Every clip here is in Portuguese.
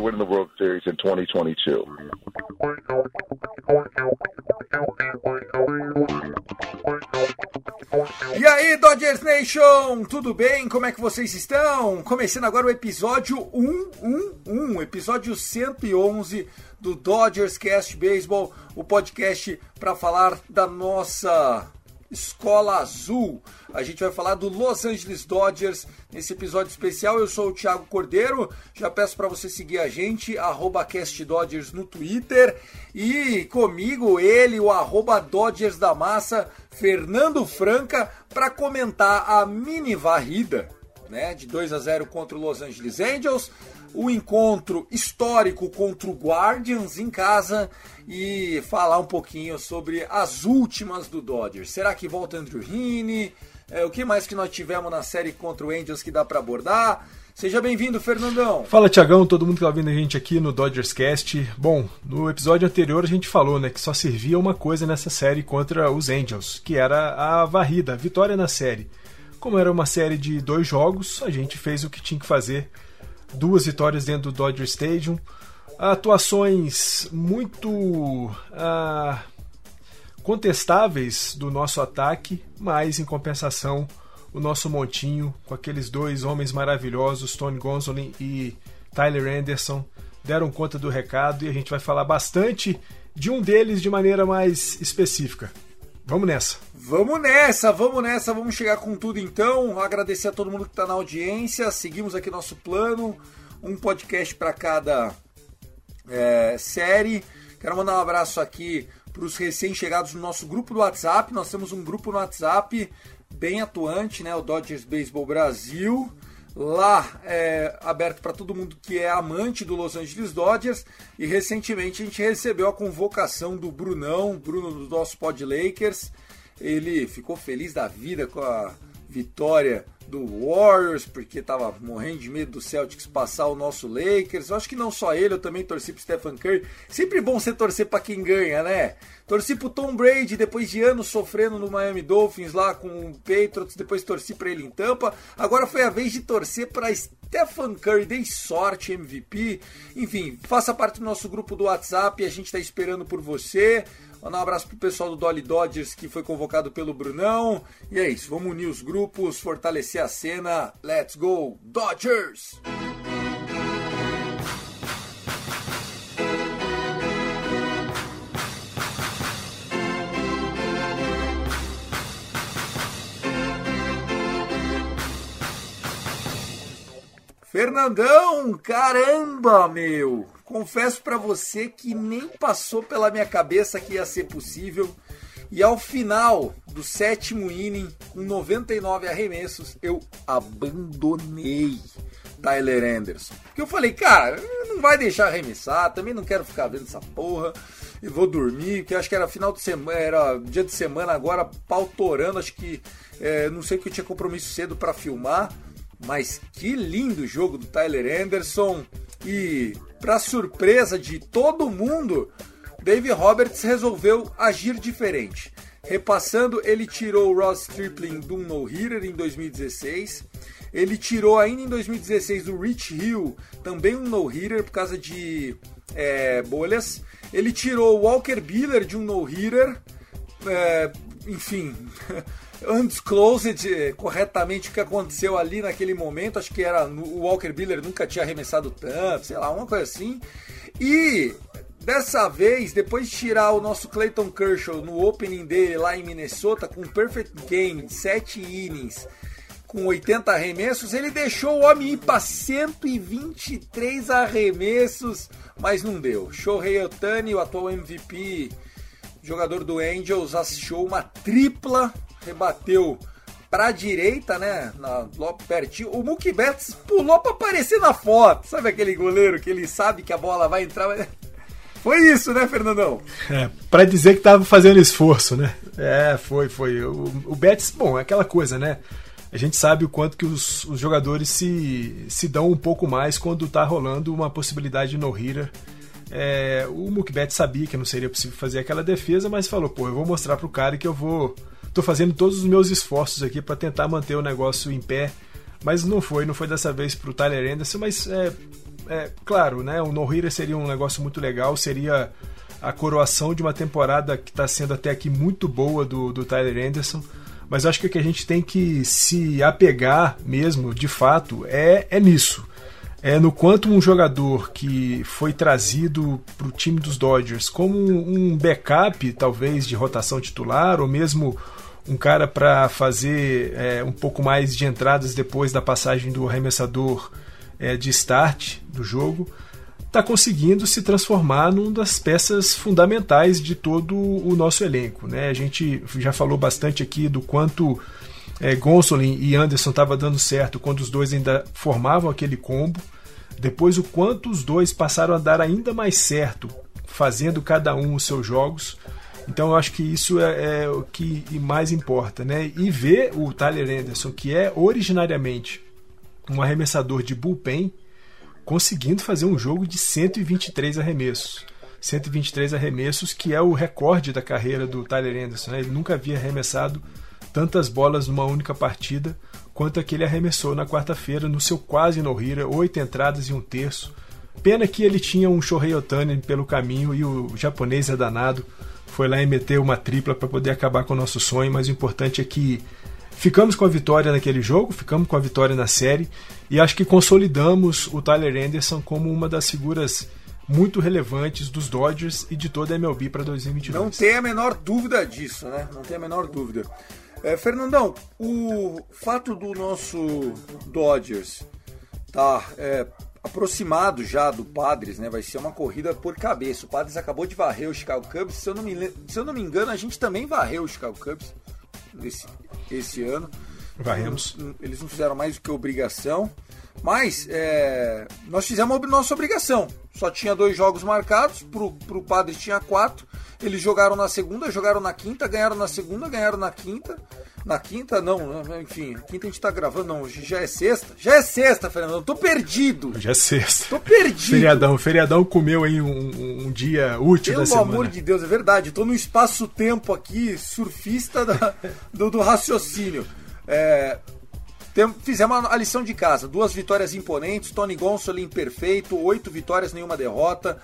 We are winning the World Series in 2022. E aí, Dodgers Nation, tudo bem? Como é que vocês estão? Começando agora o episódio 111, episódio 111 do Dodgers Cast Baseball, o podcast para falar da nossa Escola Azul. A gente vai falar do Los Angeles Dodgers nesse episódio especial. Eu sou o Thiago Cordeiro. Já peço para você seguir a gente, CastDodgers no Twitter. E comigo, ele, o Dodgers da Massa, Fernando Franca, para comentar a mini varrida né, de 2 a 0 contra o Los Angeles Angels, o encontro histórico contra o Guardians em casa e falar um pouquinho sobre as últimas do Dodgers. Será que volta Andrew Heaney? É, o que mais que nós tivemos na série contra o Angels que dá para abordar? Seja bem-vindo, Fernandão. Fala Tiagão, todo mundo que tá ouvindo a gente aqui no Dodgers Cast. Bom, no episódio anterior a gente falou, né, que só servia uma coisa nessa série contra os Angels, que era a varrida, a vitória na série. Como era uma série de dois jogos, a gente fez o que tinha que fazer. Duas vitórias dentro do Dodger Stadium, atuações muito ah, contestáveis do nosso ataque, mas em compensação o nosso montinho com aqueles dois homens maravilhosos, Tony Gonsolin e Tyler Anderson, deram conta do recado e a gente vai falar bastante de um deles de maneira mais específica. Vamos nessa. Vamos nessa, vamos nessa, vamos chegar com tudo então. Agradecer a todo mundo que está na audiência. Seguimos aqui nosso plano, um podcast para cada é, série. Quero mandar um abraço aqui para os recém-chegados no nosso grupo do WhatsApp. Nós temos um grupo no WhatsApp bem atuante, né? O Dodgers Baseball Brasil. Lá é aberto para todo mundo que é amante do Los Angeles Dodgers. E recentemente a gente recebeu a convocação do Brunão, Bruno do nosso Pod Lakers. Ele ficou feliz da vida com a vitória do Warriors, porque estava morrendo de medo do Celtics passar o nosso Lakers. Eu acho que não só ele, eu também torci pro Stephen Curry. Sempre bom você torcer para quem ganha, né? Torci pro Tom Brady depois de anos sofrendo no Miami Dolphins lá com o Patriots, depois torci para ele em Tampa. Agora foi a vez de torcer para Stephen Curry, dei sorte, MVP. Enfim, faça parte do nosso grupo do WhatsApp, a gente está esperando por você. Mandar um abraço pro pessoal do Dolly Dodgers que foi convocado pelo Brunão. E é isso, vamos unir os grupos, fortalecer a cena. Let's go, Dodgers! Fernandão, caramba, meu! Confesso pra você que nem passou pela minha cabeça que ia ser possível. E ao final do sétimo inning, com 99 arremessos, eu abandonei Tyler Anderson. Porque eu falei, cara, não vai deixar arremessar, também não quero ficar vendo essa porra. E vou dormir, que acho que era final de semana, era dia de semana agora, pau torando, acho que é, não sei que eu tinha compromisso cedo para filmar. Mas que lindo jogo do Tyler Anderson. E para surpresa de todo mundo, Dave Roberts resolveu agir diferente. Repassando, ele tirou o Ross Stripling um no-hitter em 2016. Ele tirou ainda em 2016 o Rich Hill, também um no-hitter por causa de é, bolhas. Ele tirou o Walker Buehler de um no-hitter. É, enfim, undisclosed eh, corretamente o que aconteceu ali naquele momento. Acho que era o Walker Buehler nunca tinha arremessado tanto, sei lá, uma coisa assim. E dessa vez, depois de tirar o nosso Clayton Kershaw no opening dele lá em Minnesota com um perfect game de 7 innings, com 80 arremessos, ele deixou o homem ir para 123 arremessos, mas não deu. Shohei Otani, o atual MVP, jogador do Angels, achou uma tripla rebateu pra direita, né? Na, lá pertinho. O Mookie Betts pulou pra aparecer na foto. Sabe aquele goleiro que ele sabe que a bola vai entrar? Mas... Foi isso, né, Fernandão? É, pra dizer que tava fazendo esforço, né? É, foi, foi. O, o Betts, bom, é aquela coisa, né? A gente sabe o quanto que os, os jogadores se, se dão um pouco mais quando tá rolando uma possibilidade de no-hitter. É, o Betts sabia que não seria possível fazer aquela defesa, mas falou, pô, eu vou mostrar pro cara que eu vou Estou fazendo todos os meus esforços aqui para tentar manter o negócio em pé, mas não foi, não foi dessa vez para o Tyler Anderson, mas é, é claro, né? O no seria um negócio muito legal, seria a coroação de uma temporada que está sendo até aqui muito boa do, do Tyler Anderson. Mas acho que o que a gente tem que se apegar mesmo, de fato, é, é nisso. É no quanto um jogador que foi trazido para o time dos Dodgers como um backup, talvez, de rotação titular, ou mesmo um cara para fazer é, um pouco mais de entradas depois da passagem do arremessador é, de start do jogo, está conseguindo se transformar numa das peças fundamentais de todo o nosso elenco. Né? A gente já falou bastante aqui do quanto é, Gonsolin e Anderson estava dando certo quando os dois ainda formavam aquele combo. Depois o quanto os dois passaram a dar ainda mais certo, fazendo cada um os seus jogos. Então eu acho que isso é, é, o que mais importa, né? E ver o Tyler Anderson, que é originariamente um arremessador de bullpen, conseguindo fazer um jogo de 123 arremessos. 123 arremessos, que é o recorde da carreira do Tyler Anderson. Né? Ele nunca havia arremessado tantas bolas numa única partida quanto aquele arremessou na quarta-feira no seu quase no-hitter, oito entradas e um terço. Pena que ele tinha um Shohei Otani pelo caminho e o japonês é danado foi lá e meteu uma tripla para poder acabar com o nosso sonho, mas o importante é que ficamos com a vitória naquele jogo, ficamos com a vitória na série e acho que consolidamos o Tyler Anderson como uma das figuras muito relevantes dos Dodgers e de toda a MLB para 2022. Não tem a menor dúvida disso, né? Não tem a menor dúvida. É, Fernandão, o fato do nosso Dodgers tá é, aproximado já do Padres, né? Vai ser uma corrida por cabeça. O Padres acabou de varrer o Chicago Cubs. Se eu não me, se eu não me engano, a gente também varreu o Chicago Cubs esse, esse ano. Varremos. Eles não fizeram mais do que obrigação. Mas é, nós fizemos a nossa obrigação. Só tinha dois jogos marcados, pro, pro Padre tinha quatro. Eles jogaram na segunda, jogaram na quinta, ganharam na segunda, ganharam na quinta. Na quinta, não, enfim, quinta a gente tá gravando, não, hoje já é sexta. Já é sexta, Fernando, eu tô perdido. Já é sexta. Tô perdido. Feriadão, feriadão comeu aí um, um dia útil Pelo da semana. Pelo amor de Deus, é verdade. Tô no espaço-tempo aqui, surfista da, do, do raciocínio. É, tem, fizemos a lição de casa. Duas vitórias imponentes, Tony Gonsolin perfeito, oito vitórias, nenhuma derrota.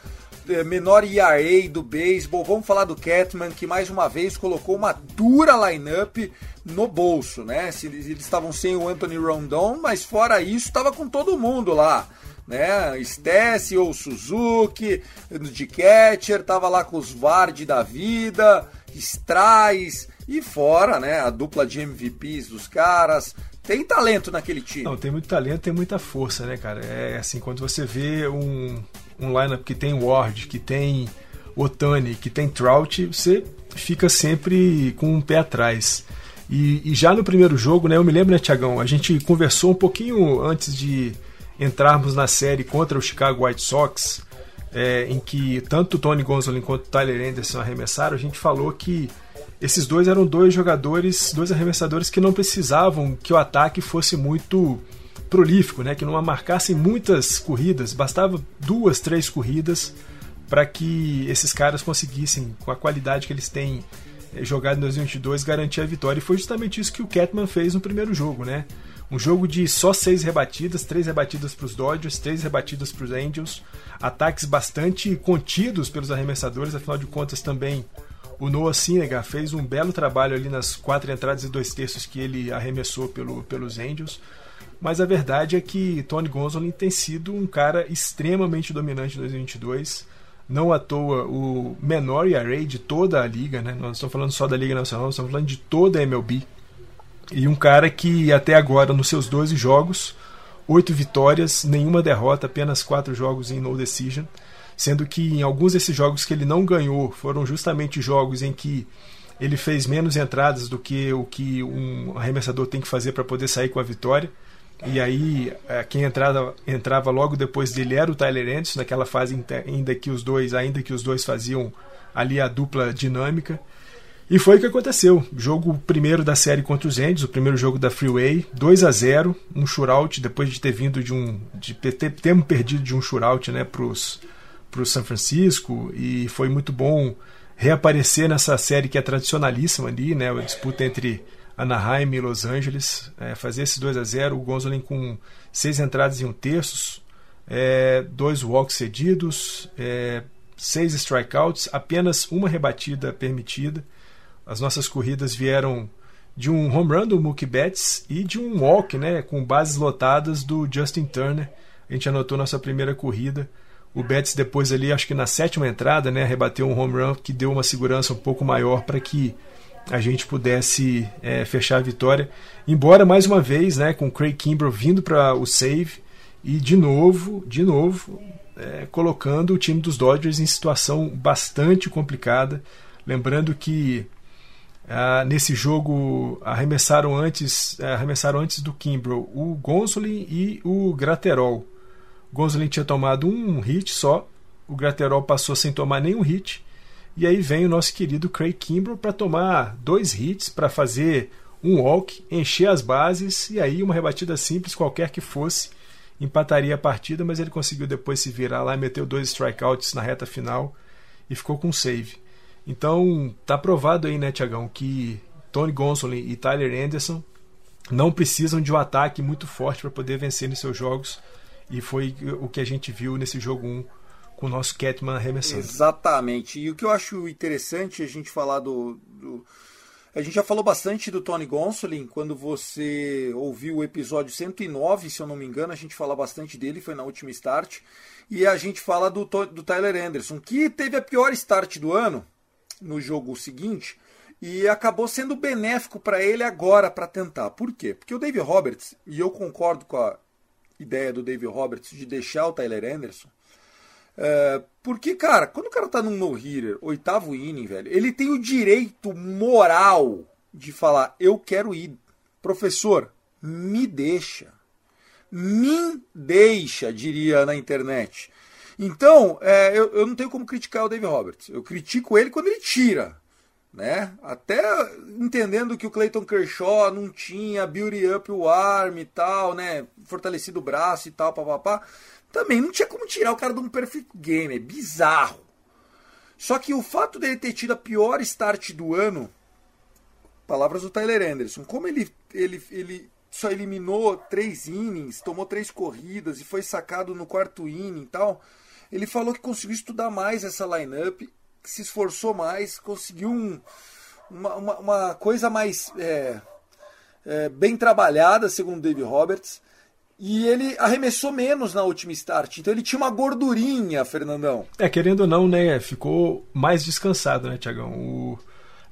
É, menor ERA do beisebol. Vamos falar do Catman, que mais uma vez colocou uma dura lineup no bolso, né? Eles estavam sem o Anthony Rondon, mas fora isso, estava com todo mundo lá. Né? Stessi ou Suzuki, de catcher, tava lá com os Vard da vida, Strais e fora, né? A dupla de MVPs dos caras, tem talento naquele time. Não, tem muito talento, tem muita força, né, cara? É assim, quando você vê um, um lineup que tem Ward, que tem Otani, que tem Trout, você fica sempre com um pé atrás. E, e já no primeiro jogo, né, eu me lembro, né, Tiagão, a gente conversou um pouquinho antes de entrarmos na série contra o Chicago White Sox, é, em que tanto Tony Gonzalez quanto Tyler Anderson arremessaram, a gente falou que esses dois eram dois jogadores, dois arremessadores que não precisavam que o ataque fosse muito prolífico, né? que não marcassem muitas corridas, bastava duas, três corridas para que esses caras conseguissem, com a qualidade que eles têm eh, jogado em 2022, garantir a vitória. E foi justamente isso que o Catman fez no primeiro jogo, né? Um jogo de só seis rebatidas, três rebatidas para os Dodgers, três rebatidas para os Angels, ataques bastante contidos pelos arremessadores, afinal de contas também O Noah Syndergaard fez um belo trabalho ali nas quatro entradas e dois terços que ele arremessou pelo, pelos Angels. Mas a verdade é que Tony Gonsolin tem sido um cara extremamente dominante em 2022. Não à toa o menor ERA de toda a liga, né? Nós estamos falando só da Liga Nacional, estamos falando de toda a MLB. E um cara que até agora, nos seus 12 jogos, oito vitórias, nenhuma derrota, apenas quatro jogos em no decision sendo que em alguns desses jogos que ele não ganhou foram justamente jogos em que ele fez menos entradas do que o que um arremessador tem que fazer para poder sair com a vitória. E aí é, quem entrava, entrava logo depois dele era o Tyler Anderson, naquela fase ainda que os dois, ainda que os dois faziam ali a dupla dinâmica. E foi o que aconteceu. Jogo primeiro da série contra os Angels, o primeiro jogo da Freeway, 2 a 0 um shootout, depois de ter vindo de um. de ter, ter perdido de um shootout né, para os para o São Francisco e foi muito bom reaparecer nessa série que é tradicionalíssima ali, né? A disputa entre Anaheim e Los Angeles, é, fazer esse 2 a 0 o Gonzolin com seis entradas e um terços, é, dois walks cedidos, é, seis strikeouts, apenas uma rebatida permitida. As nossas corridas vieram de um home run do Mookie Betts e de um walk, né, com bases lotadas do Justin Turner. A gente anotou nossa primeira corrida o Betts depois ali, acho que na sétima entrada, né, rebateu um home run que deu uma segurança um pouco maior para que a gente pudesse é, fechar a vitória. Embora mais uma vez, né, com o Craig Kimbrell vindo para o save e de novo, de novo, é, colocando o time dos Dodgers em situação bastante complicada. Lembrando que ah, nesse jogo arremessaram antes, arremessaram antes do Kimbrell o Gonsolin e o Graterol. Gonzalez tinha tomado um hit só, o Graterol passou sem tomar nenhum hit, e aí vem o nosso querido Craig Kimbrell para tomar dois hits, para fazer um walk, encher as bases, e aí uma rebatida simples, qualquer que fosse, empataria a partida, mas ele conseguiu depois se virar lá meteu dois strikeouts na reta final e ficou com save. Então, tá provado aí, né, Tiagão, que Tony Gonsolin e Tyler Anderson não precisam de um ataque muito forte para poder vencer nos seus jogos e foi o que a gente viu nesse jogo 1 com o nosso Catman arremessando. Exatamente. E o que eu acho interessante a gente falar do, do... A gente já falou bastante do Tony Gonsolin. Quando você ouviu o episódio 109, se eu não me engano, a gente fala bastante dele, foi na última start. E a gente fala do, do Tyler Anderson, que teve a pior start do ano no jogo seguinte e acabou sendo benéfico para ele agora para tentar. Por quê? Porque o Dave Roberts, e eu concordo com a, ideia do Dave Roberts de deixar o Tyler Anderson. É, porque, cara, quando o cara tá num no-hitter, oitavo inning, velho, ele tem o direito moral de falar: eu quero ir. Professor, me deixa. Me deixa, diria na internet. Então, é, eu, eu não tenho como criticar o Dave Roberts. Eu critico ele quando ele tira né? Até entendendo que o Clayton Kershaw não tinha beauty up o arm e tal, né? Fortalecido o braço e tal, papapá. Também não tinha como tirar o cara de um perfect game, é bizarro. Só que o fato dele ter tido a pior start do ano, palavras do Tyler Anderson, como ele, ele, ele só eliminou três innings, tomou três corridas e foi sacado no quarto inning e tal, ele falou que conseguiu estudar mais essa lineup se esforçou mais, conseguiu um, uma, uma, uma, coisa mais é, é, bem trabalhada, segundo Dave Roberts. E ele arremessou menos na última start. Então ele tinha uma gordurinha, Fernandão. É, querendo ou não, né? Ficou mais descansado, né, Tiagão? O...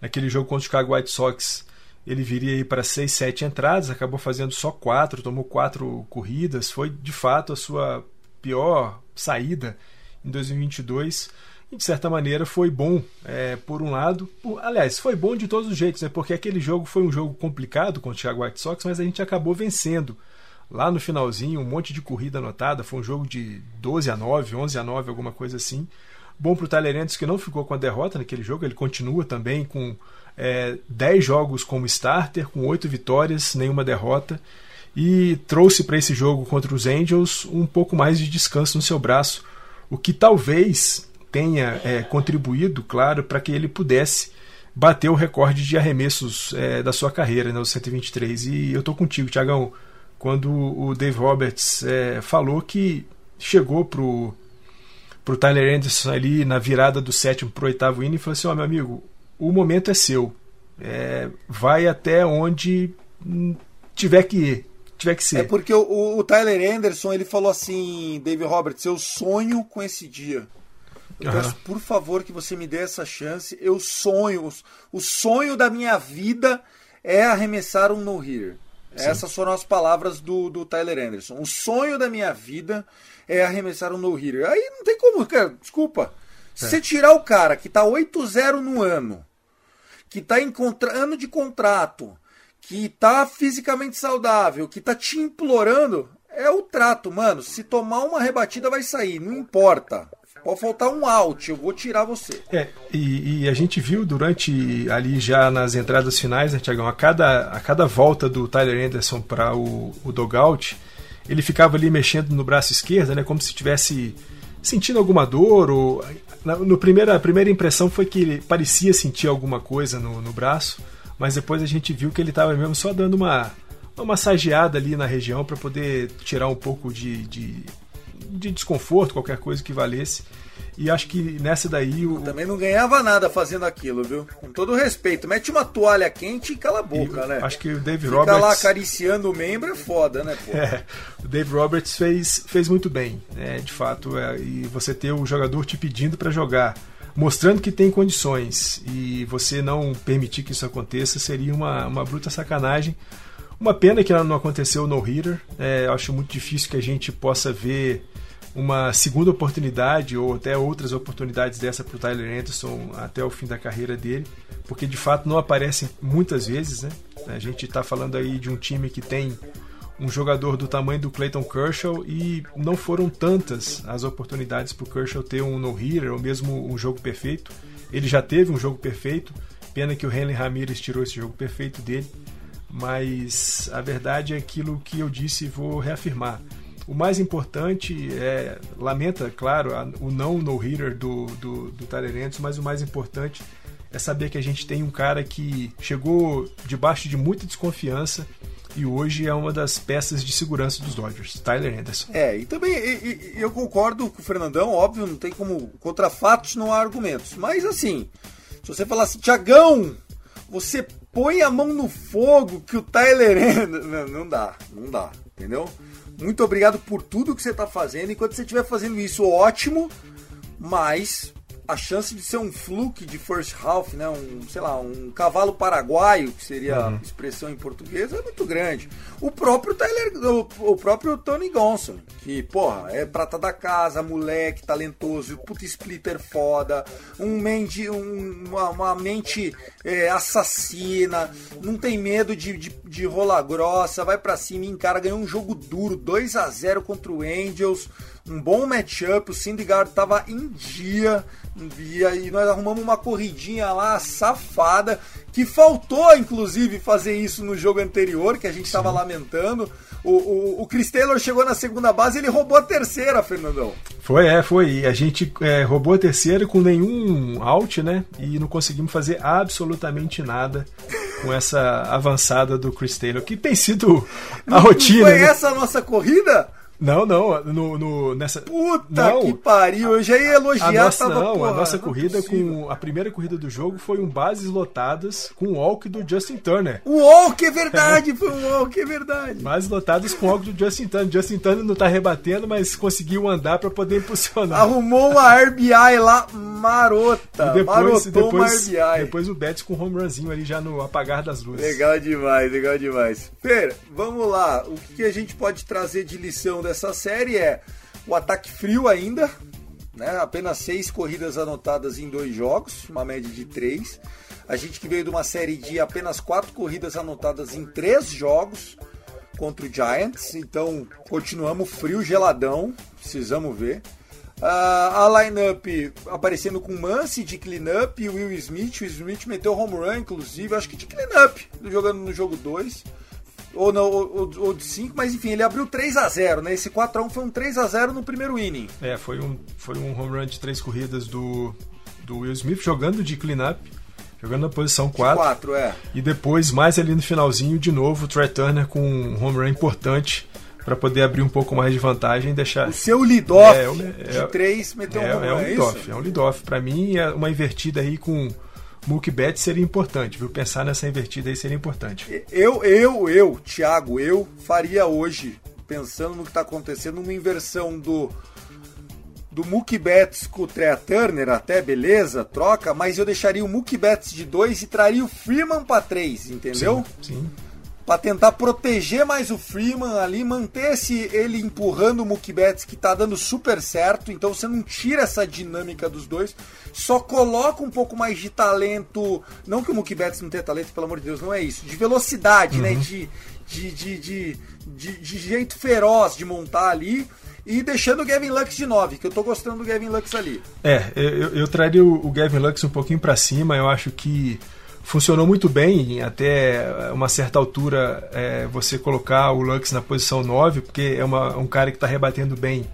Naquele jogo contra o Chicago White Sox, ele viria aí para 6, 7 entradas, acabou fazendo só 4, tomou 4 corridas. Foi de fato a sua pior saída em 2022 e de certa maneira foi bom é, por um lado. Por, aliás, foi bom de todos os jeitos, né? porque aquele jogo foi um jogo complicado contra o Thiago White Sox, mas a gente acabou vencendo. Lá no finalzinho, um monte de corrida anotada, foi um jogo de 12 a 9, 11 a 9, alguma coisa assim. Bom para o Anderson que não ficou com a derrota naquele jogo, ele continua também com é, 10 jogos como starter, com 8 vitórias, nenhuma derrota e trouxe para esse jogo contra os Angels um pouco mais de descanso no seu braço, o que talvez tenha é, contribuído, claro, para que ele pudesse bater o recorde de arremessos é, da sua carreira, né, os 123. E eu estou contigo, Tiagão, quando o Dave Roberts é, falou que chegou pro pro Tyler Anderson ali na virada do sétimo pro oitavo inning e falou assim: ó, oh, meu amigo, o momento é seu. É, vai até onde tiver que ir, tiver que ser. É porque o, o Tyler Anderson ele falou assim, David Roberts, eu sonho com esse dia. Eu Aham. peço, por favor, que você me dê essa chance. Eu sonho. O sonho da minha vida é arremessar um no-hitter. Essas foram as palavras do, do Tyler Anderson. O sonho da minha vida é arremessar um no-hitter. Aí não tem como, cara. Desculpa. Se você tirar o cara que tá 8-0 no ano, que tá em contra... ano de contrato, que tá fisicamente saudável, que tá te implorando, é o trato, mano. Se tomar uma rebatida vai sair, não importa. Pode faltar um out, eu vou tirar você. É, e, e a gente viu durante ali já nas entradas finais, né, Tiagão, a cada, a cada volta do Tyler Anderson para o, o dogout, ele ficava ali mexendo no braço esquerdo, né, como se estivesse sentindo alguma dor. Ou, na, no primeira, a primeira impressão foi que ele parecia sentir alguma coisa no, no braço, mas depois a gente viu que ele estava mesmo só dando uma, uma massageada ali na região para poder tirar um pouco de, de, de desconforto, qualquer coisa que valesse. E acho que nessa daí o, Também não ganhava nada fazendo aquilo, viu? Com todo respeito, mete uma toalha quente e cala a boca, E né? Acho que o Dave Ficar Roberts. lá acariciando o membro é foda, né, pô? É, o Dave Roberts fez, fez muito bem, né, de fato. é, e você ter o jogador te pedindo para jogar, mostrando que tem condições, e você não permitir que isso aconteça seria uma, uma bruta sacanagem. Uma pena que não aconteceu no hitter. É, acho muito difícil que a gente possa ver uma segunda oportunidade ou até outras oportunidades dessa para o Tyler Anderson até o fim da carreira dele, porque de fato não aparecem muitas vezes, né? A gente está falando aí de um time que tem um jogador do tamanho do Clayton Kershaw e não foram tantas as oportunidades para o Kershaw ter um no-hitter ou mesmo um jogo perfeito. Ele já teve um jogo perfeito, pena que o Henley Ramirez tirou esse jogo perfeito dele, mas a verdade é aquilo que eu disse e vou reafirmar. O mais importante é, lamenta, claro, a- o não no-hitter do, do, do Anderson, mas o mais importante é saber que a gente tem um cara que chegou debaixo de muita desconfiança e hoje é uma das peças de segurança dos Dodgers, Tyler Anderson. É, e também e- e- eu concordo com o Fernandão, óbvio, não tem como. Contra fatos não há argumentos. Mas assim, se você falar assim, Tiagão, você põe a mão no fogo que o Tyler. Não, não dá, não dá, entendeu? Muito obrigado por tudo que você tá fazendo. Enquanto você estiver fazendo isso, ótimo, mas a chance de ser um fluke de first half, né, um, sei lá, um cavalo paraguaio, que seria a expressão em português, é muito grande. O próprio Tyler, o, o próprio Tony Gonson, que, porra, é prata da casa, moleque, talentoso, puta splitter foda, um mente, um- uma, uma mente é, assassina, não tem medo de, de, de rola grossa, vai pra cima e encara, ganhou um jogo duro, 2 a 0 contra o Angels, um bom matchup, o Syndergaard tava em dia, e aí nós arrumamos uma corridinha lá safada, que faltou inclusive fazer isso no jogo anterior, que a gente tava lamentando. O, o, o Chris Taylor chegou na segunda base e ele roubou a terceira, Fernandão. Foi, é, foi. E a gente é, roubou a terceira com nenhum out, né? E não conseguimos fazer absolutamente nada com essa avançada do Chris Taylor, que tem sido a rotina. Foi né? essa a nossa corrida? Não, não, no, no- nessa. Puta não, que pariu, eu já ia A elogiar, nossa, tava, não, porra, a nossa é corrida possível. com. A primeira corrida do jogo foi um bases lotadas com o walk do Justin Turner. O walk é verdade, foi um walk, é verdade. Bases lotadas com o walk do Justin Turner. Justin Turner não tá rebatendo, mas conseguiu andar para poder impulsionar. Arrumou uma RBI lá marota. E depois, Marotou depois, uma RBI. depois o Betts com um home runzinho ali já no apagar das luzes. Legal demais, legal demais. Fer, vamos lá. O que a gente pode trazer de lição dessa série é o ataque frio ainda, né? Apenas seis corridas anotadas em dois jogos, uma média de três. A gente que veio de uma série de apenas quatro corridas anotadas em três jogos contra o Giants, então continuamos frio, geladão, precisamos ver. Ah, a lineup aparecendo com Mance de cleanup e Will Smith. O Smith meteu home run, inclusive, acho que de cleanup, jogando no jogo 2. Ou, não, ou, ou- de 5, mas enfim, ele abriu 3 a 0 né? Esse 4x1 foi um 3 a 0 no primeiro inning. É, foi um, foi um home run de três corridas do, do Will Smith jogando de cleanup, jogando na posição 4. 4, é. E depois, mais ali no finalzinho, de novo, o Trey Turner com um home run importante para poder abrir um pouco mais de vantagem e deixar. O seu lead-off É, é- de 3 meteu É, um home é run, um é lead-off, isso? é um lead-off. Pra mim, é uma invertida aí com Mookie Betts seria importante, viu? Pensar nessa invertida aí seria importante. Eu, eu, eu, Thiago, eu faria hoje, pensando no que está acontecendo, uma inversão do do Mookie Betts com o Trea Turner, até beleza, troca, mas eu deixaria o Mookie Betts de 2 e traria o Freeman para 3, entendeu? Sim. sim. Para tentar proteger mais o Freeman ali, manter-se ele empurrando o Mookie Betts, que tá dando super certo, então você não tira essa dinâmica dos dois, só coloca um pouco mais de talento, não que o Mookie Betts não tenha talento, pelo amor de Deus, não é isso, de velocidade, né? uhum. né, de, de, de, de, de, de jeito feroz de montar ali, e deixando o Gavin Lux de 9, que eu tô gostando do Gavin Lux ali. É, eu, eu traria o, o Gavin Lux um pouquinho para cima, eu acho que funcionou muito bem até uma certa altura é, você colocar o Lux na posição 9, porque é uma, um cara que está rebatendo bem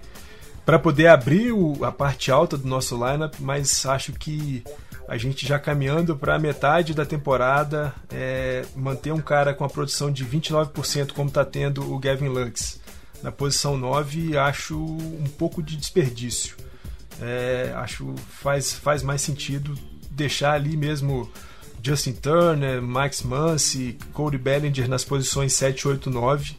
para poder abrir o, a parte alta do nosso lineup, mas acho que a gente já caminhando para metade da temporada, é, manter um cara com a produção de 29% como está tendo o Gavin Lux na posição 9 acho um pouco de desperdício. É, acho faz faz mais sentido deixar ali mesmo Justin Turner, Max Muncy, Cody Bellinger nas posições 7, 8, 9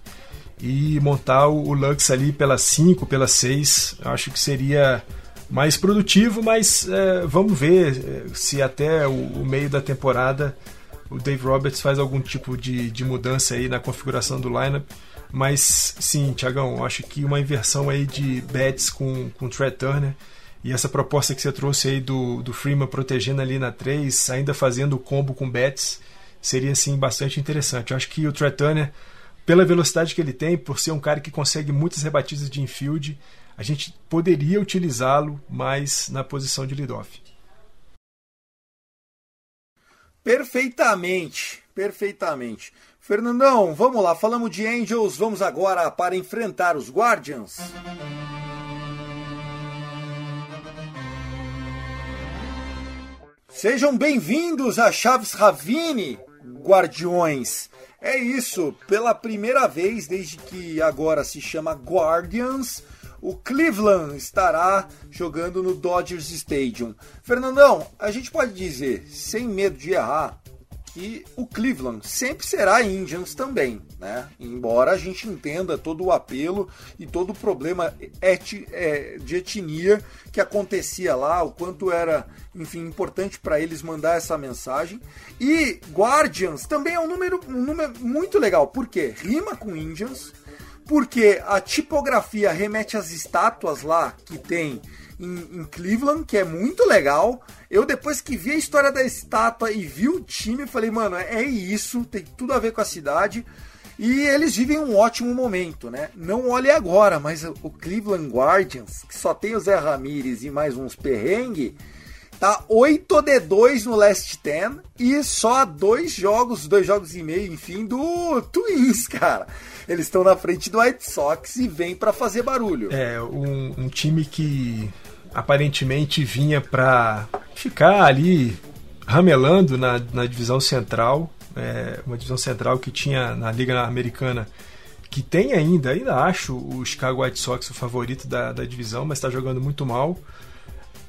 e montar o Lux ali pela 5, pela 6. Acho que seria mais produtivo, mas é, vamos ver é, se até o, o, meio da temporada o Dave Roberts faz algum tipo de, de mudança aí na configuração do lineup mas sim, Tiagão, acho que uma inversão aí de bets com, com Trey Turner e essa proposta que você trouxe aí do, do Freeman protegendo ali na 3, ainda fazendo o combo com bets, seria sim bastante interessante. Eu acho que o Trey Turner, pela velocidade que ele tem, por ser um cara que consegue muitas rebatidas de infield, a gente poderia utilizá-lo mais na posição de leadoff. Perfeitamente, perfeitamente. Fernandão, vamos lá, falamos de Angels, vamos agora para enfrentar os Guardians. Sejam bem-vindos a Chaves Ravine, Guardiões. É isso, pela primeira vez desde que agora se chama Guardians, o Cleveland estará jogando no Dodgers Stadium. Fernandão, a gente pode dizer, sem medo de errar, que o Cleveland sempre será Indians também, né? Embora a gente entenda todo o apelo e todo o problema eti, é, de etnia que acontecia lá, o quanto era, enfim, importante para eles mandar essa mensagem. E Guardians também é um número, um número muito legal, porque rima com Indians, porque a tipografia remete às estátuas lá que tem em, em, Cleveland, que é muito legal. Eu, depois que vi a história da estátua e vi o time, falei, mano, é isso, tem tudo a ver com a cidade. E eles vivem um ótimo momento, né? Não olhe agora, mas o Cleveland Guardians, que só tem o Zé Ramírez e mais uns perrengue, tá 8 de 2 no Last 10 e só dois jogos, dois jogos e meio, enfim, do Twins, cara. Eles estão na frente do White Sox e vêm para fazer barulho. É, um, um time que aparentemente vinha para ficar ali ramelando na, na divisão central, é, uma divisão central que tinha na Liga Americana, que tem ainda, ainda acho o Chicago White Sox o favorito da, da divisão, mas está jogando muito mal.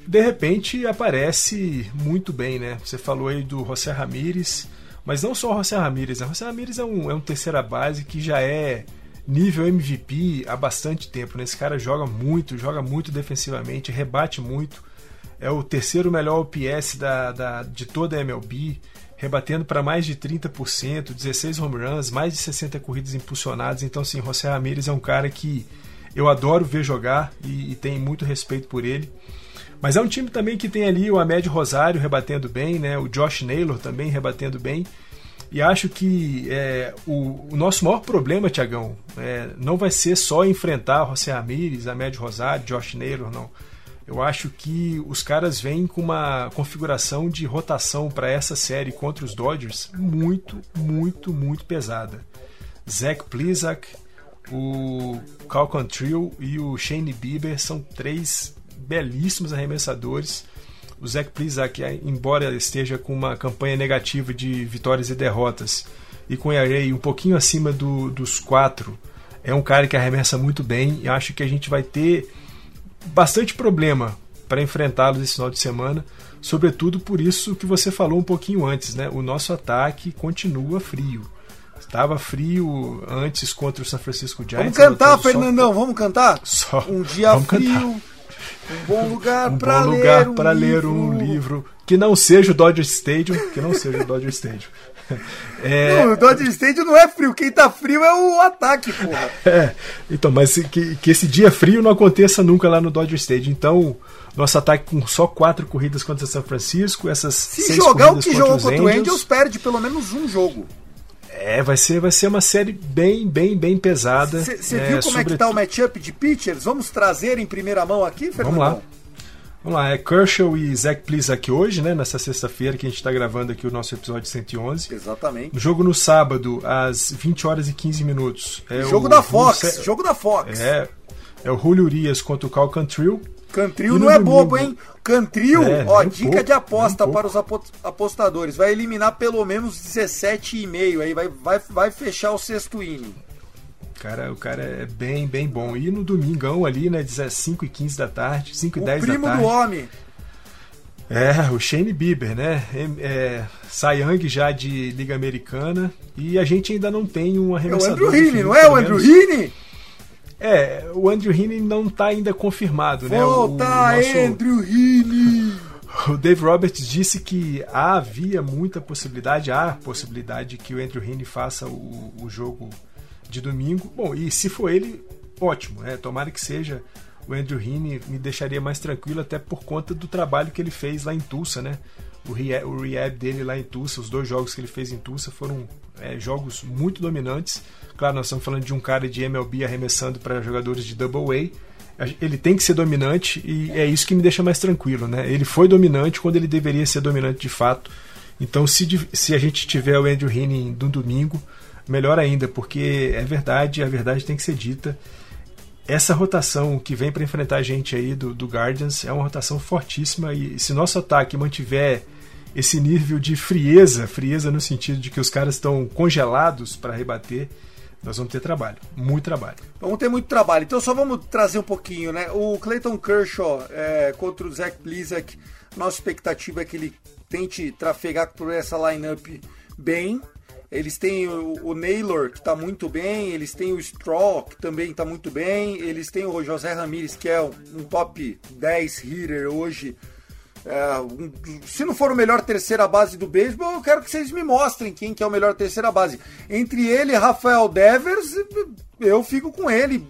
De repente aparece muito bem, né? Você falou aí do José Ramírez, mas não só o José Ramírez, o José Ramírez é um, é um terceira base que já é nível MVP há bastante tempo. Né? Esse cara joga muito, joga muito defensivamente, rebate muito. É o terceiro melhor OPS da, da, de toda a MLB, rebatendo para mais de 30%, 16 home runs, mais de 60 corridas impulsionadas. Então, sim, José Ramírez é um cara que eu adoro ver jogar e, e tenho muito respeito por ele. Mas é um time também que tem ali o Ahmed Rosário rebatendo bem, né? o Josh Naylor também rebatendo bem. E acho que é, o, o, nosso maior problema, Tiagão, é, não vai ser só enfrentar José Ramírez, Ahmed Rosário, Josh Naylor, não. Eu acho que os caras vêm com uma configuração de rotação para essa série contra os Dodgers muito, muito, muito pesada. Zach Plizak, o Cal Cantrell e o Shane Bieber são três belíssimos arremessadores o Zach Plizak, embora esteja com uma campanha negativa de vitórias e derrotas e com o ERA um pouquinho acima do, dos quatro, é um cara que arremessa muito bem e acho que a gente vai ter bastante problema para enfrentá-los esse final de semana, sobretudo por isso que você falou um pouquinho antes, né? O nosso ataque continua frio. Estava frio antes contra o San Francisco Giants. Vamos cantar, Fernandão, só... vamos cantar? Só. Um dia vamos frio, cantar. Um bom lugar um para ler, um ler um livro que não seja o Dodger Stadium, que não seja o Dodger Stadium. É... Não, o Dodger Stadium não é frio, quem tá frio é o ataque, porra. É, então, mas que, que esse dia frio não aconteça nunca lá no Dodger Stadium. Então, nosso ataque com só quatro corridas contra São Francisco, essas Se seis jogar o que jogou contra o Angels, perde pelo menos um jogo. É, vai ser, vai ser uma série bem, bem, bem pesada. Você é, viu como é que tá o matchup de pitchers? Vamos trazer em primeira mão aqui, Fernandão? Vamos lá. Vamos lá, é Kershaw e Zach Plesac hoje, né? Nessa sexta-feira que a gente está gravando aqui o nosso episódio 111. Exatamente. O jogo no sábado, às 20 horas e 15 minutos. É jogo o da Fox, Julio- jogo da Fox. É, é o Julio Urias contra o Cal Cantrell. Cantril não é bobo, hein? Cantril, É, ó, dica pouco, de aposta um para os apo- apostadores. Vai eliminar pelo menos 17,5 aí, vai, vai, vai fechar o sexto inning. Cara, o cara é bem, bem bom. E no domingão ali, né? 5 e 15 da tarde, 5 e O 10 da primo tarde. do homem. É, o Shane Bieber, né? É, Young já de Liga Americana. E a gente ainda não tem um É o arremessador. Andrew Heaney, não é o Andrew. Heaney? É, o Andrew Heaney não tá ainda confirmado, né? Volta, nosso- Andrew Heaney! o Dave Roberts disse que havia muita possibilidade, há possibilidade que o Andrew Heaney faça o, o jogo de domingo. Bom, e se for ele, ótimo, né? Tomara que seja o Andrew Heaney, me deixaria mais tranquilo até por conta do trabalho que ele fez lá em Tulsa, né? O rehab, dele lá em Tulsa, os dois jogos que ele fez em Tulsa foram é, jogos muito dominantes. Claro, nós estamos falando de um cara de MLB arremessando para jogadores de Double A. Ele tem que ser dominante e é isso que me deixa mais tranquilo, né? Ele foi dominante quando ele deveria ser dominante de fato. Então, se, se a gente tiver o Andrew Heaney no domingo, melhor ainda, porque é verdade, a verdade tem que ser dita. Essa rotação que vem para enfrentar a gente aí do, do Guardians é uma rotação fortíssima e se nosso ataque mantiver esse nível de frieza, frieza no sentido de que os caras estão congelados para rebater, nós vamos ter trabalho, muito trabalho. Vamos ter muito trabalho. Então só vamos trazer um pouquinho, né? O Clayton Kershaw é, contra o Zach Plesac, nossa expectativa é que ele tente trafegar por essa lineup bem. Eles têm o, o Naylor, que está muito bem, eles têm o Straw, que também está muito bem, eles têm o José Ramírez, que é um, um top 10 hitter hoje. É, um- se não for o melhor terceira base do beisebol, eu quero que vocês me mostrem quem que é o melhor terceira base. Entre ele e Rafael Devers, eu fico com ele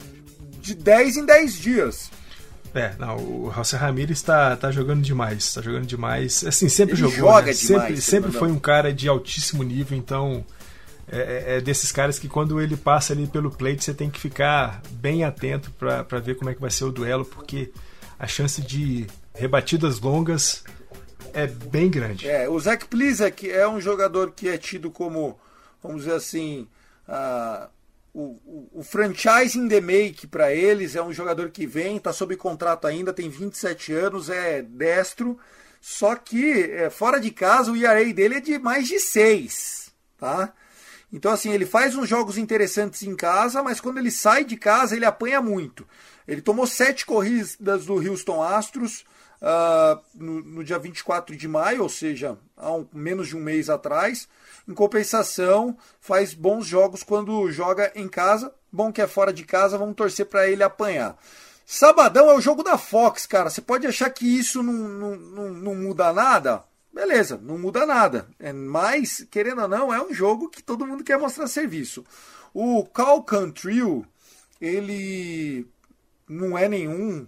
de 10 em 10 dias. É, não, o José Ramírez está tá jogando demais, está jogando demais. Assim, sempre Ele jogou, joga né? demais, sempre, sempre foi um cara de altíssimo nível, então é, é- é desses caras que quando ele passa ali pelo plate você tem que ficar bem atento para ver como é que vai ser o duelo, porque a chance de rebatidas longas é bem grande. É, o Zach Plesac é um jogador que é tido como, vamos dizer assim, ah, o, o, o franchise in the make para eles. É um jogador que vem, está sob contrato ainda, tem 27 anos, é destro. Só que é, fora de casa o ERA dele é de mais de 6, tá? Então, assim, ele faz uns jogos interessantes em casa, mas quando ele sai de casa, ele apanha muito. Ele tomou sete corridas do Houston Astros ah, no, no dia 24 de maio, ou seja, há um- menos de um mês atrás. Em compensação, faz bons jogos quando joga em casa. Bom que é fora de casa, vamos torcer para ele apanhar. Sabadão é o jogo da Fox, cara. Você pode achar que isso não, não, não, não muda nada? Beleza, não muda nada. É, mas, querendo ou não, é um jogo que todo mundo quer mostrar serviço. O Cal Cantrell, ele não é nenhum.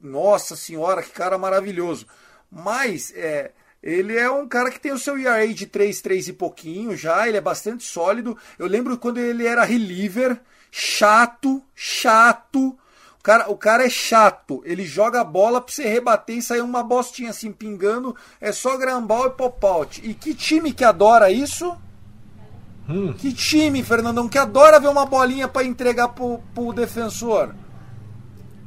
Nossa senhora, que cara maravilhoso. Mas é, ele é um cara que tem o seu ERA de 3, 3 e pouquinho já. Ele é bastante sólido. Eu lembro quando ele era reliever, chato, chato. O cara, o cara é chato. Ele joga a bola pra você rebater e sair uma bostinha assim pingando. É só grambal e pop-out. E que time que adora isso? Que time, Fernandão, que adora ver uma bolinha pra entregar pro, pro defensor?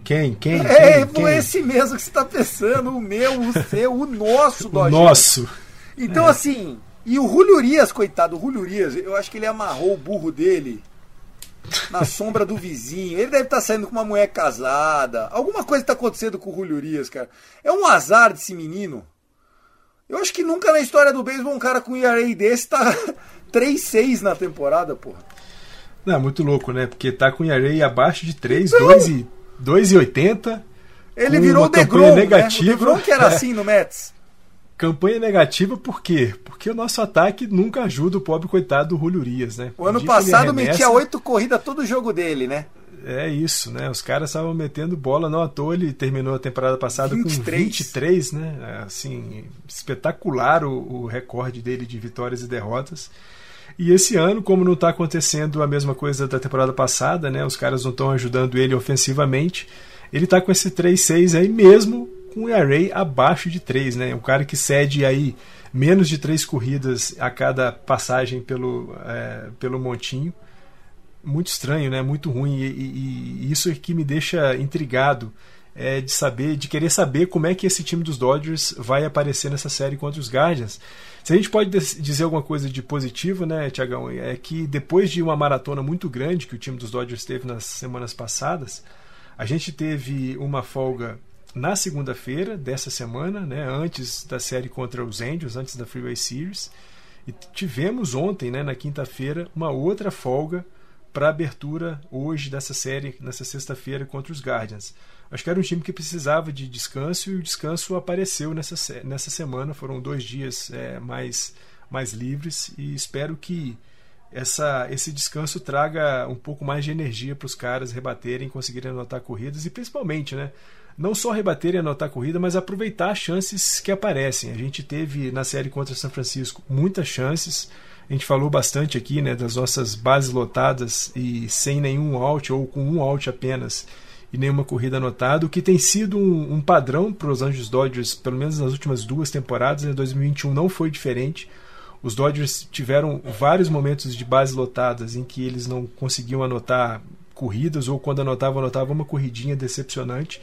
Quem? Quem? É, quem, quem? esse mesmo que você tá pensando, o meu, o seu, o nosso, O nosso. Então, assim, e o Julio Urias, coitado, o Julio Urias, eu acho que ele amarrou o burro dele na sombra do vizinho. Ele deve estar saindo com uma mulher casada. Alguma coisa está acontecendo com o Julio Urias, cara. É um azar desse menino. Eu acho que nunca na história do beisebol um cara com ERA desse tá 3-6 na temporada, porra. Não, muito louco, né? Porque tá com ERA abaixo de 3, 2,80. Ele virou o DeGrom, negativa. Né? O DeGrom que era assim no Mets. Campanha negativa por quê? Porque o nosso ataque nunca ajuda o pobre coitado do Julio Urias, né? O ano passado metia oito corridas todo jogo dele, né? É isso, né? Os caras estavam metendo bola, não à toa ele terminou a temporada passada 23. com 23, né? Assim, espetacular o, o recorde dele de vitórias e derrotas. E esse ano, como não está acontecendo a mesma coisa da temporada passada, né? Os caras não estão ajudando ele ofensivamente. Ele está com esse 3-6 aí mesmo com o ERA abaixo de 3, né? Um cara que cede aí menos de três corridas a cada passagem pelo, é, pelo montinho muito estranho, né? Muito ruim e, e, e isso é que me deixa intrigado é, de saber, de querer saber como é que esse time dos Dodgers vai aparecer nessa série contra os Guardians. Se a gente pode dizer alguma coisa de positivo, né, Tiagão, é que depois de uma maratona muito grande que o time dos Dodgers teve nas semanas passadas, a gente teve uma folga na segunda-feira dessa semana, né, antes da série contra os Angels, antes da Freeway Series, e tivemos ontem, né, na quinta-feira, uma outra folga para abertura hoje dessa série, nessa sexta-feira, contra os Guardians. Acho que era um time que precisava de descanso e o descanso apareceu nessa, nessa semana. Foram dois dias é, mais, mais livres e espero que essa, esse descanso traga um pouco mais de energia para os caras rebaterem, conseguirem anotar corridas e principalmente, né? Não só rebaterem e anotar corrida, mas aproveitar as chances que aparecem. A gente teve na série contra São Francisco muitas chances a gente falou bastante aqui né, das nossas bases lotadas e sem nenhum out ou com um out apenas e nenhuma corrida anotada, o que tem sido um, um padrão para os Anjos Dodgers, pelo menos nas últimas duas temporadas. Em né, 2021 não foi diferente. Os Dodgers tiveram vários momentos de bases lotadas em que eles não conseguiam anotar corridas ou quando anotavam, anotavam uma corridinha decepcionante.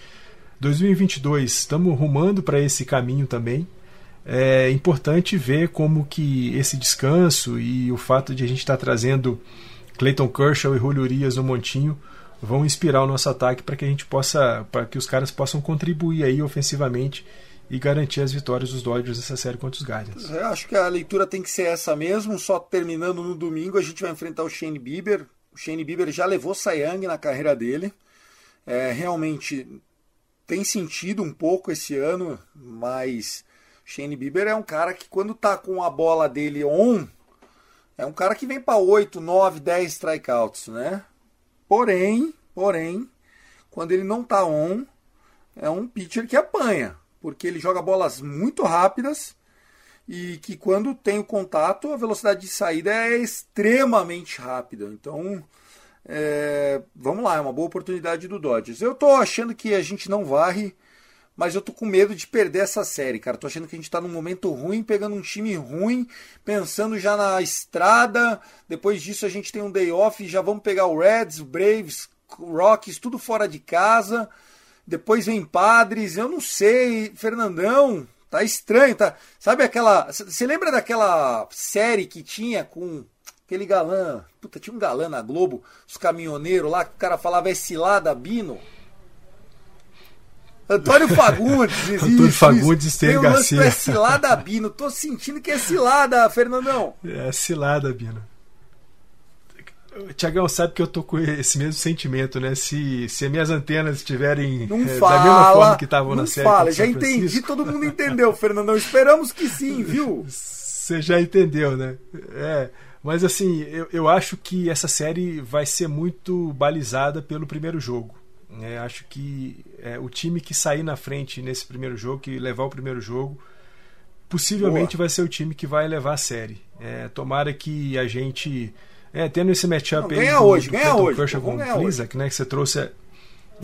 2022 estamos rumando para esse caminho também é importante ver como que esse descanso e o fato de a gente estar tá trazendo Clayton Kershaw e Julio Urias no montinho vão inspirar o nosso ataque para que a gente possa, para que os caras possam contribuir aí ofensivamente e garantir as vitórias dos Dodgers nessa série contra os Guardians. Eu acho que a leitura tem que ser essa mesmo, só terminando no domingo a gente vai enfrentar o Shane Bieber. O Shane Bieber já levou Young na carreira dele. É, realmente tem sentido um pouco esse ano, mas Shane Bieber é um cara que quando tá com a bola dele on, é um cara que vem para 8, 9, 10 strikeouts, né? Porém, porém, quando ele não tá on, é um pitcher que apanha, porque ele joga bolas muito rápidas e que quando tem o contato, a velocidade de saída é extremamente rápida. Então, é, vamos lá, é uma boa oportunidade do Dodgers. Eu tô achando que a gente não varre mas eu tô com medo de perder essa série, cara. Tô achando que a gente tá num momento ruim, pegando um time ruim, pensando já na estrada. Depois disso a gente tem um day off, já vamos pegar o Reds, o Braves, Rockies, tudo fora de casa. Depois vem Padres, eu não sei, Fernandão, tá estranho, tá? Sabe aquela, você lembra daquela série que tinha com aquele galã, puta, tinha um galã na Globo, os caminhoneiros lá, que o cara falava é cilada Bino. Antônio Fagundes, existe. Antônio Fagundes isso. tem Garcia. É cilada, Bino. Tô sentindo que é cilada, Fernandão. É cilada, Bino. Tiagão, sabe que eu tô com esse mesmo sentimento, né? Se, se as minhas antenas estiverem é, da mesma forma que estavam na série. Fala, já entendi, todo mundo entendeu, Fernandão. Esperamos que sim, viu? Você já entendeu, né? É. Mas assim, eu, eu acho que essa série vai ser muito balizada pelo primeiro jogo. É, acho que é, o time que sair na frente nesse primeiro jogo, que levar o primeiro jogo, possivelmente Boa. vai ser o time que vai levar a série. É, tomara que a gente, é, tendo esse matchup aí ganha hoje, ganha hoje, Kershaw com o Plisak, né, que você trouxe,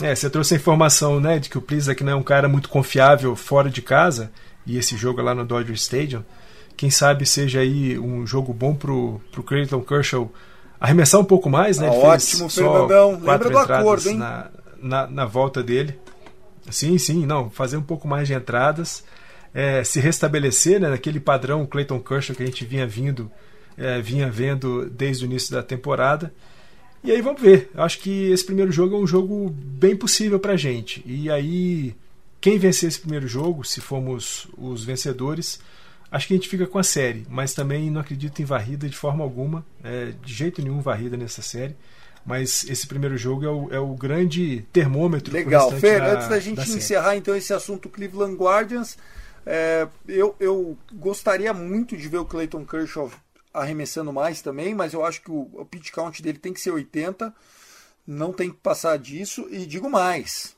é, você trouxe a informação, né, de que o Plisak não é um cara muito confiável fora de casa e esse jogo é lá no Dodger Stadium, quem sabe seja aí um jogo bom pro pro Clayton Kershaw arremessar um pouco mais, né? Ah, ótimo, Fernandão. Lembra do acordo, hein? Na, na, na volta dele. Sim, sim, não, fazer um pouco mais de entradas, é, se restabelecer né, naquele padrão Clayton Kershaw que a gente vinha vindo, é, vinha vendo desde o início da temporada. E aí vamos ver. Acho que esse primeiro jogo é um jogo bem possível para gente. E aí quem vencer esse primeiro jogo, se formos os vencedores, acho que a gente fica com a série, mas também não acredito em varrida de forma alguma, é, de jeito nenhum varrida nessa série. Mas esse primeiro jogo é o, é o grande termômetro. Legal, Fer, da, antes da gente da encerrar então esse assunto Cleveland Guardians, é, eu, eu gostaria muito de ver o Clayton Kershaw arremessando mais também, mas eu acho que o, o pitch count dele tem que ser 80, não tem que passar disso, e digo mais.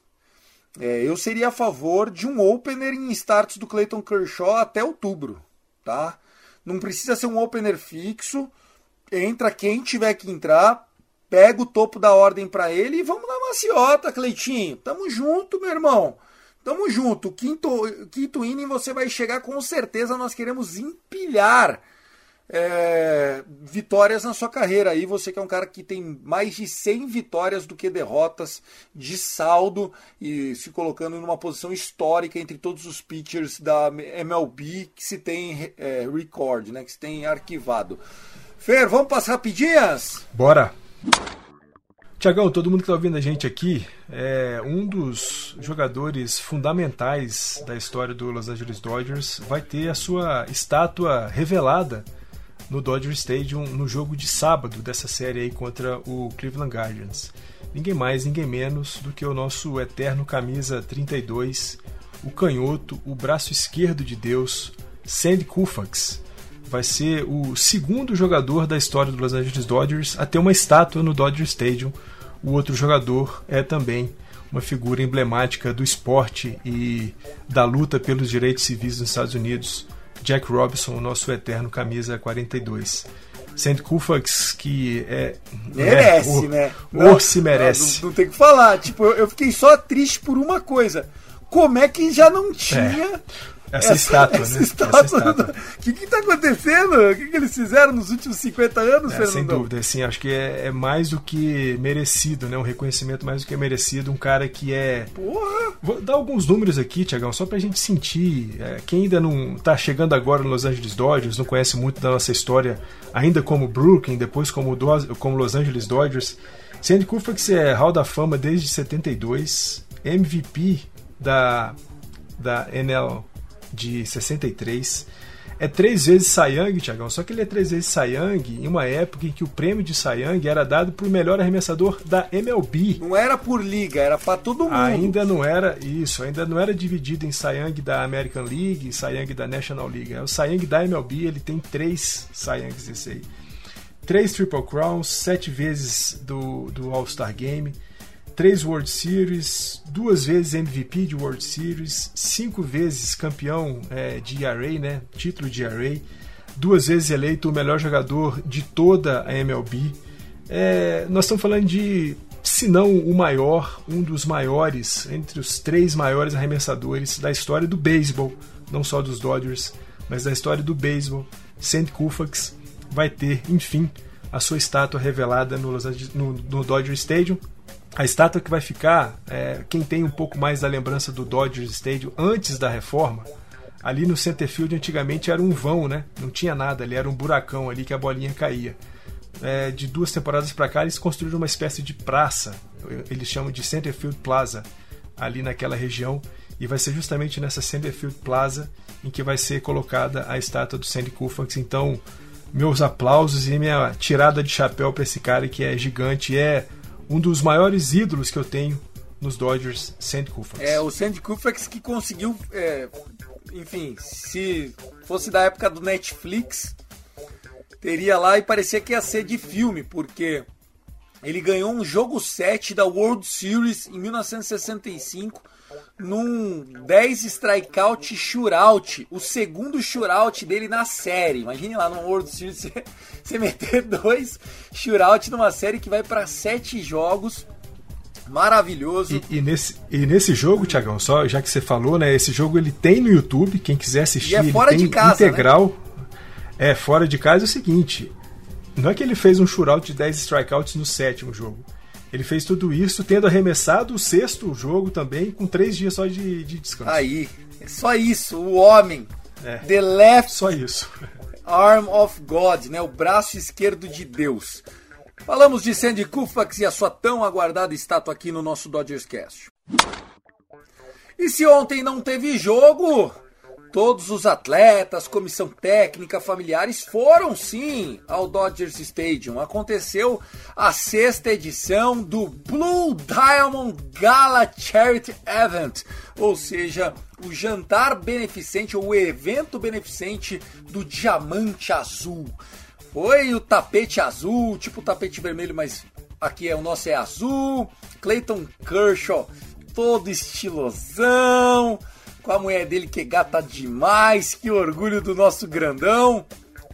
É, eu seria a favor de um opener em starts do Clayton Kershaw até outubro, tá? Não precisa ser um opener fixo, entra quem tiver que entrar, pega o topo da ordem para ele e vamos na maciota, Cleitinho. Tamo junto, meu irmão. Tamo junto. Quinto, quinto inning você vai chegar com certeza. Nós queremos empilhar é, vitórias na sua carreira. Aí você que é um cara que tem mais de 100 vitórias do que derrotas de saldo e se colocando numa posição histórica entre todos os pitchers da MLB que se tem é, record, né, que se tem arquivado. Fer, vamos para as rapidinhas? Bora! Tiagão, todo mundo que está ouvindo a gente aqui, é um dos jogadores fundamentais da história do Los Angeles Dodgers vai ter a sua estátua revelada no Dodger Stadium no jogo de sábado dessa série aí contra o Cleveland Guardians. Ninguém mais, ninguém menos do que o nosso eterno camisa 32, o canhoto, o braço esquerdo de Deus, Sandy Koufax vai ser o segundo jogador da história do Los Angeles Dodgers a ter uma estátua no Dodger Stadium. O outro jogador é também uma figura emblemática do esporte e da luta pelos direitos civis nos Estados Unidos, Jack Robinson, nosso eterno camisa 42. Sandy Koufax, que é. Merece, é, o, né? Ou se merece. Não, não, tem que falar. Tipo, eu fiquei só triste por uma coisa. Como é que já não tinha é. Essa, essa estátua, essa né? Estátua, essa estátua. O que está acontecendo? O que, que, eles fizeram nos últimos 50 anos, é, Fernando? Sem dúvida, assim, acho que é, é, mais do que merecido, né? Um reconhecimento mais do que merecido. Um cara que é. Porra! Vou dar alguns números aqui, Tiagão, só pra gente sentir. É, quem ainda não tá chegando agora no Los Angeles Dodgers, não conhece muito da nossa história, ainda como Brooklyn, depois como, Do como Los Angeles Dodgers. Sandy Koufax é Hall da Fama desde 72, MVP da, da NL de 63. É três vezes Sayang, Tiagão, só que ele é três vezes Sayang em uma época em que o prêmio de Sayang era dado para o melhor arremessador da MLB. Não era por liga, era para todo mundo. Ainda não era isso, ainda não era dividido em Sayang da American League e Sayang da National League. É o Sayang da MLB, ele tem três Sayangs esse aí. Três Triple Crowns, sete vezes do, do All-Star Game três World Series, duas vezes MVP de World Series, cinco vezes campeão é, de ERA, né, título de ERA, duas vezes eleito o melhor jogador de toda a MLB. É, nós estamos falando de, se não o maior, um dos maiores, entre os três maiores arremessadores da história do beisebol, não só dos Dodgers, mas da história do beisebol. Sandy Koufax vai ter, enfim, a sua estátua revelada no, no, no Dodger Stadium a estátua que vai ficar, é, quem tem um pouco mais da lembrança do Dodgers Stadium antes da reforma, ali no center field antigamente era um vão, né? Não tinha nada, ali era um buracão ali que a bolinha caía. É, de duas temporadas para cá eles construíram uma espécie de praça, eles chamam de Center Field Plaza, ali naquela região, e vai ser justamente nessa Center Field Plaza em que vai ser colocada a estátua do Sandy Koufax. Então, meus aplausos e minha tirada de chapéu para esse cara que é gigante, é um dos maiores ídolos que eu tenho nos Dodgers, Sandy Koufax. É, o Sandy Koufax que conseguiu, é, enfim, se fosse da época do Netflix, teria lá e parecia que ia ser de filme, porque ele ganhou um jogo 7 da World Series em 1965 num 10 strikeout shootout, o segundo shootout dele na série. Imagine lá no World Series você, você meter dois shootout numa série que vai para sete jogos. Maravilhoso. E, e, nesse, e nesse jogo, Tiagão, só já que você falou, né? Esse jogo ele tem no YouTube, quem quiser assistir, é fora ele tem de casa, né? integral. Né? É, fora de casa é o seguinte. Não é que ele fez um shootout de 10 strikeouts no sétimo jogo. Ele fez tudo isso tendo arremessado o sexto jogo também, com três dias só de, de descanso. Aí, é só isso, o homem. É, The left só isso. arm of God, né? O braço esquerdo de Deus. Falamos de Sandy Koufax e a sua tão aguardada estátua aqui no nosso Dodgers Cast. E se ontem não teve jogo, Todos os atletas, comissão técnica, familiares foram sim ao Dodgers Stadium. Aconteceu a sexta edição do Blue Diamond Gala Charity Event, ou seja, o jantar beneficente ou o evento beneficente do Diamante Azul. Foi o tapete azul, tipo tapete vermelho, mas aqui é o nosso é azul. Clayton Kershaw, todo estilosão com a mulher dele que é gata demais, que orgulho do nosso grandão.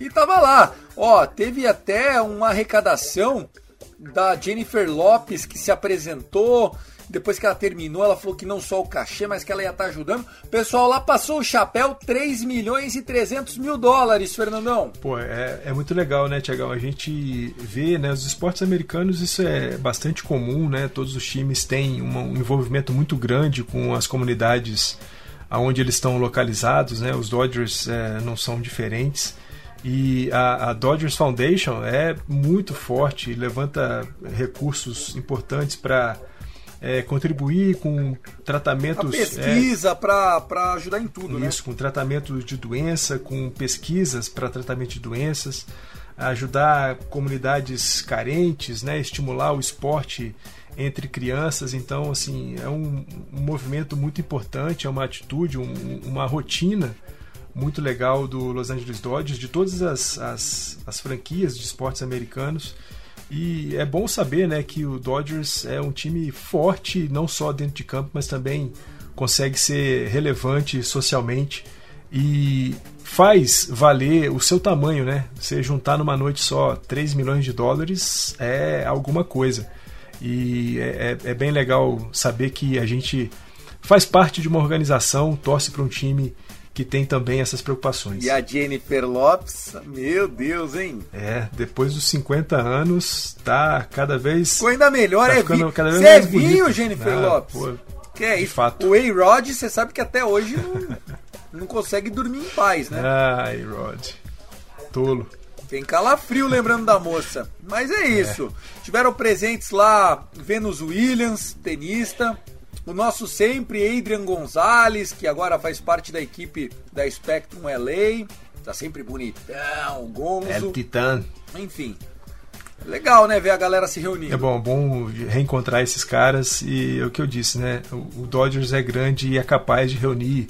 E tava lá, ó, teve até uma arrecadação da Jennifer Lopes que se apresentou. Depois que ela terminou, ela falou que não só o cachê, mas que ela ia estar tá ajudando. Pessoal lá passou o chapéu 3 milhões e 300 mil dólares, Fernandão. Pô, é, é muito legal, né, Tiagão? A gente vê, né, os esportes americanos, isso é bastante comum, né? Todos os times têm um envolvimento muito grande com as comunidades aonde eles estão localizados, né? Os Dodgers é, não são diferentes. E a, a, Dodgers Foundation é muito forte, levanta recursos importantes para é, contribuir com tratamentos. A pesquisa é, para ajudar em tudo, né? Isso, né? com tratamento de doença, com pesquisas para tratamento de doenças, ajudar comunidades carentes, né? estimular o esporte entre crianças. Então, assim, é um, um movimento muito importante, é uma atitude, um, uma rotina muito legal do Los Angeles Dodgers, de todas as, as, as, franquias de esportes americanos. E é bom saber né, que o Dodgers é um time forte, não só dentro de campo, mas também consegue ser relevante socialmente e faz valer o seu tamanho, né? Você juntar numa noite só 3 milhões de dólares é alguma coisa. E é, é, é bem legal saber que a gente faz parte de uma organização, torce para um time que tem também essas preocupações. E a Jennifer Lopes, meu Deus, hein? É, depois dos 50 anos, tá cada vez. Ficou ainda melhor, tá é vinho. Você é vinho, Jennifer ah, Lopes? Pô, que é isso? Fato. O A-Rod, você sabe que até hoje não, não consegue dormir em paz, né? Ah, A-Rod. Tolo. Tem calafrio lembrando da moça. Mas é isso. É. Tiveram presentes lá Venus Williams, tenista. O nosso sempre Adrian Gonzalez, que agora faz parte da equipe da Spectrum LA. Tá sempre bonitão, gonzo. É o titã. Enfim. Legal, né, ver a galera se reunindo. É bom, bom reencontrar esses caras e é o que eu disse, né? O Dodgers é grande e é capaz de reunir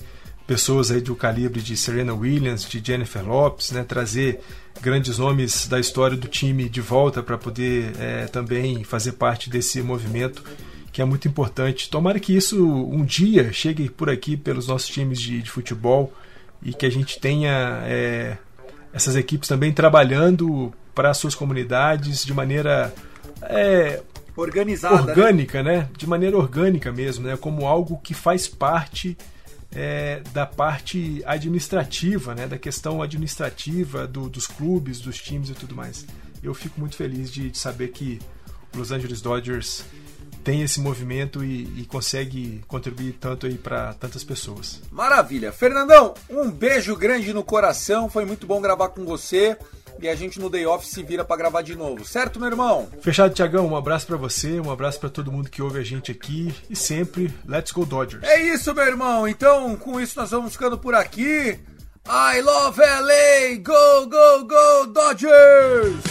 pessoas aí do calibre de Serena Williams, de Jennifer Lopes, né? Trazer grandes nomes da história do time de volta para poder é, também fazer parte desse movimento que é muito importante. Tomara que isso um dia chegue por aqui pelos nossos times de, de futebol e que a gente tenha é, essas equipes também trabalhando para as suas comunidades de maneira é, organizada, né? orgânica, né? né? De maneira orgânica mesmo, né? Como algo que faz parte é, da parte administrativa, né, da questão administrativa do, dos clubes, dos times e tudo mais. Eu fico muito feliz de, de saber que o Los Angeles Dodgers tem esse movimento e, e consegue contribuir tanto aí para tantas pessoas. Maravilha, Fernandão, um beijo grande no coração, foi muito bom gravar com você e a gente no day off se vira para gravar de novo, certo, meu irmão? Fechado, Tiagão. Um abraço para você, um abraço para todo mundo que ouve a gente aqui e sempre Let's Go Dodgers. É isso, meu irmão. Então, com isso nós vamos ficando por aqui. I love LA! Go, go, go, Dodgers!